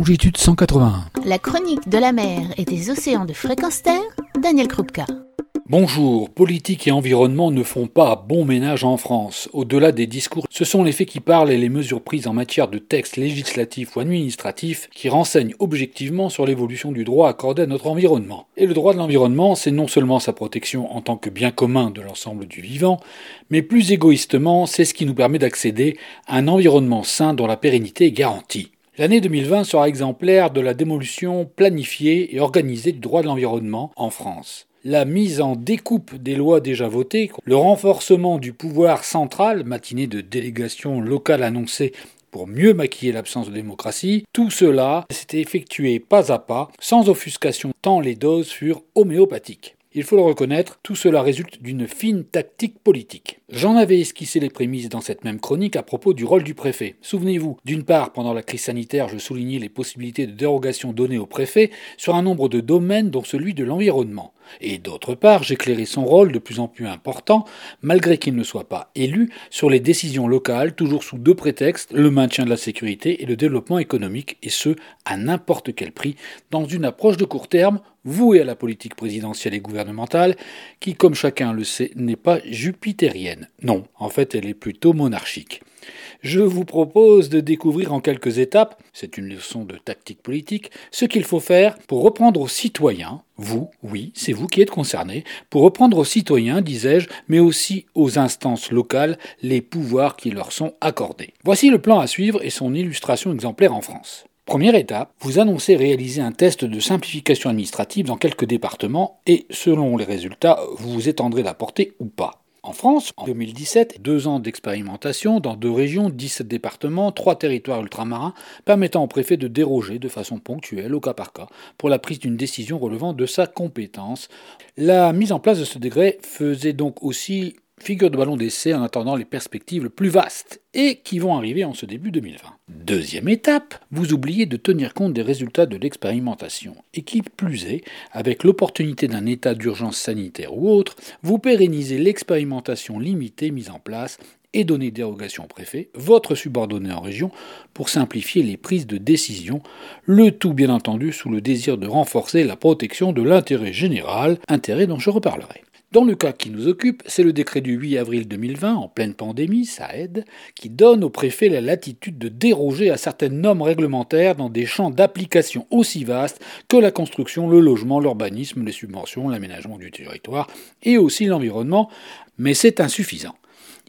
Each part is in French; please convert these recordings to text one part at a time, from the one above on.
longitude 181. La chronique de la mer et des océans de fréquence terre, Daniel Krupka. Bonjour, politique et environnement ne font pas bon ménage en France. Au-delà des discours, ce sont les faits qui parlent et les mesures prises en matière de textes législatifs ou administratifs qui renseignent objectivement sur l'évolution du droit accordé à notre environnement. Et le droit de l'environnement, c'est non seulement sa protection en tant que bien commun de l'ensemble du vivant, mais plus égoïstement, c'est ce qui nous permet d'accéder à un environnement sain dont la pérennité est garantie. L'année 2020 sera exemplaire de la démolition planifiée et organisée du droit de l'environnement en France la mise en découpe des lois déjà votées, le renforcement du pouvoir central, matinée de délégation locale annoncée pour mieux maquiller l'absence de démocratie, tout cela s'était effectué pas à pas, sans offuscation tant les doses furent homéopathiques. Il faut le reconnaître, tout cela résulte d'une fine tactique politique. J'en avais esquissé les prémices dans cette même chronique à propos du rôle du préfet. Souvenez-vous, d'une part, pendant la crise sanitaire, je soulignais les possibilités de dérogation données au préfet sur un nombre de domaines dont celui de l'environnement. Et d'autre part, j'éclairais son rôle de plus en plus important, malgré qu'il ne soit pas élu, sur les décisions locales, toujours sous deux prétextes, le maintien de la sécurité et le développement économique, et ce, à n'importe quel prix, dans une approche de court terme, vouée à la politique présidentielle et gouvernementale, qui, comme chacun le sait, n'est pas jupitérienne. Non, en fait, elle est plutôt monarchique. Je vous propose de découvrir en quelques étapes, c'est une leçon de tactique politique, ce qu'il faut faire pour reprendre aux citoyens, vous, oui, c'est vous qui êtes concernés, pour reprendre aux citoyens, disais-je, mais aussi aux instances locales, les pouvoirs qui leur sont accordés. Voici le plan à suivre et son illustration exemplaire en France. Première étape, vous annoncez réaliser un test de simplification administrative dans quelques départements et selon les résultats, vous vous étendrez la portée ou pas. En France, en 2017, deux ans d'expérimentation dans deux régions, 17 départements, trois territoires ultramarins, permettant au préfet de déroger de façon ponctuelle, au cas par cas, pour la prise d'une décision relevant de sa compétence. La mise en place de ce décret faisait donc aussi figure de ballon d'essai en attendant les perspectives plus vastes et qui vont arriver en ce début 2020. Deuxième étape, vous oubliez de tenir compte des résultats de l'expérimentation et qui plus est, avec l'opportunité d'un état d'urgence sanitaire ou autre, vous pérennisez l'expérimentation limitée mise en place et donner dérogation au préfet, votre subordonné en région, pour simplifier les prises de décision, le tout bien entendu sous le désir de renforcer la protection de l'intérêt général, intérêt dont je reparlerai. Dans le cas qui nous occupe, c'est le décret du 8 avril 2020, en pleine pandémie, ça aide, qui donne au préfet la latitude de déroger à certaines normes réglementaires dans des champs d'application aussi vastes que la construction, le logement, l'urbanisme, les subventions, l'aménagement du territoire et aussi l'environnement, mais c'est insuffisant.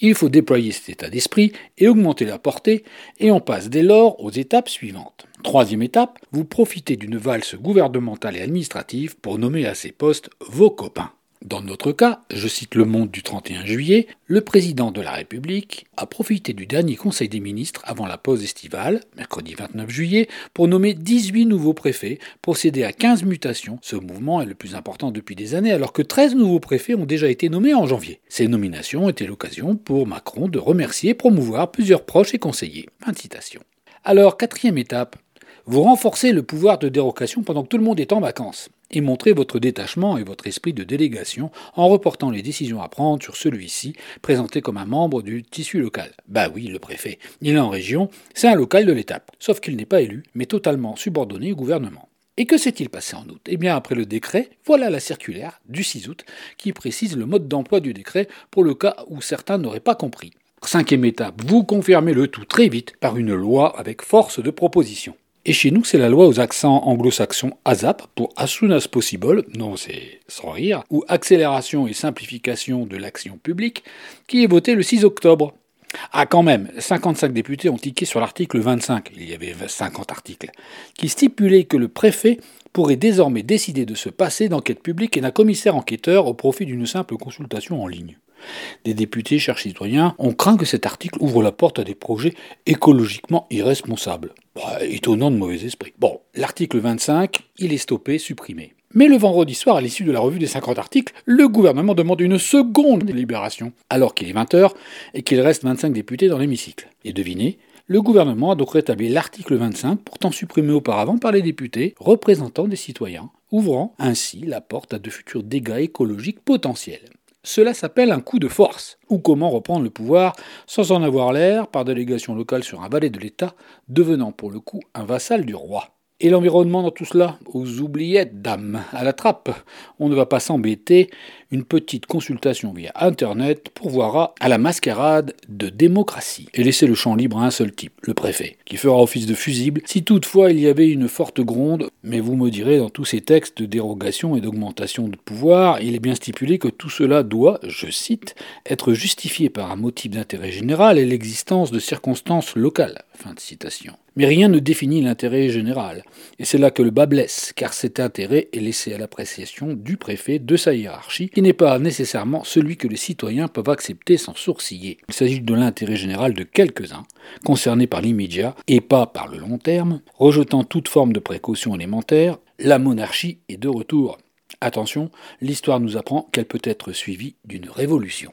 Il faut déployer cet état d'esprit et augmenter la portée, et on passe dès lors aux étapes suivantes. Troisième étape, vous profitez d'une valse gouvernementale et administrative pour nommer à ces postes vos copains. Dans notre cas, je cite Le Monde du 31 juillet, le président de la République a profité du dernier Conseil des ministres avant la pause estivale, mercredi 29 juillet, pour nommer 18 nouveaux préfets, procéder à 15 mutations. Ce mouvement est le plus important depuis des années alors que 13 nouveaux préfets ont déjà été nommés en janvier. Ces nominations étaient l'occasion pour Macron de remercier et promouvoir plusieurs proches et conseillers. Fin de citation. Alors, quatrième étape, vous renforcez le pouvoir de dérogation pendant que tout le monde est en vacances et montrez votre détachement et votre esprit de délégation en reportant les décisions à prendre sur celui-ci, présenté comme un membre du tissu local. Bah oui, le préfet. Il est en région, c'est un local de l'étape, sauf qu'il n'est pas élu, mais totalement subordonné au gouvernement. Et que s'est-il passé en août? Eh bien, après le décret, voilà la circulaire du 6 août qui précise le mode d'emploi du décret pour le cas où certains n'auraient pas compris. Cinquième étape, vous confirmez le tout très vite par une loi avec force de proposition. Et chez nous, c'est la loi aux accents anglo-saxons ASAP pour As soon as possible, non c'est sans rire, ou accélération et simplification de l'action publique, qui est votée le 6 octobre. Ah quand même, 55 députés ont tiqué sur l'article 25, il y avait 50 articles, qui stipulait que le préfet pourrait désormais décider de se passer d'enquête publique et d'un commissaire enquêteur au profit d'une simple consultation en ligne. Des députés, chers citoyens, ont craint que cet article ouvre la porte à des projets écologiquement irresponsables. Bah, étonnant de mauvais esprit. Bon, l'article 25, il est stoppé, supprimé. Mais le vendredi soir, à l'issue de la revue des 50 articles, le gouvernement demande une seconde délibération, alors qu'il est 20h et qu'il reste 25 députés dans l'hémicycle. Et devinez, le gouvernement a donc rétabli l'article 25, pourtant supprimé auparavant par les députés, représentant des citoyens, ouvrant ainsi la porte à de futurs dégâts écologiques potentiels. Cela s'appelle un coup de force, ou comment reprendre le pouvoir sans en avoir l'air par délégation locale sur un valet de l'État, devenant pour le coup un vassal du roi. Et l'environnement dans tout cela Aux oubliettes, dame, à la trappe. On ne va pas s'embêter. Une petite consultation via Internet pourvoira à la mascarade de démocratie. Et laisser le champ libre à un seul type, le préfet, qui fera office de fusible si toutefois il y avait une forte gronde. Mais vous me direz, dans tous ces textes de dérogation et d'augmentation de pouvoir, il est bien stipulé que tout cela doit, je cite, être justifié par un motif d'intérêt général et l'existence de circonstances locales. Fin de citation. Mais rien ne définit l'intérêt général. Et c'est là que le bas blesse, car cet intérêt est laissé à l'appréciation du préfet de sa hiérarchie, qui n'est pas nécessairement celui que les citoyens peuvent accepter sans sourciller. Il s'agit de l'intérêt général de quelques-uns, concernés par l'immédiat et pas par le long terme, rejetant toute forme de précaution élémentaire, la monarchie est de retour. Attention, l'histoire nous apprend qu'elle peut être suivie d'une révolution.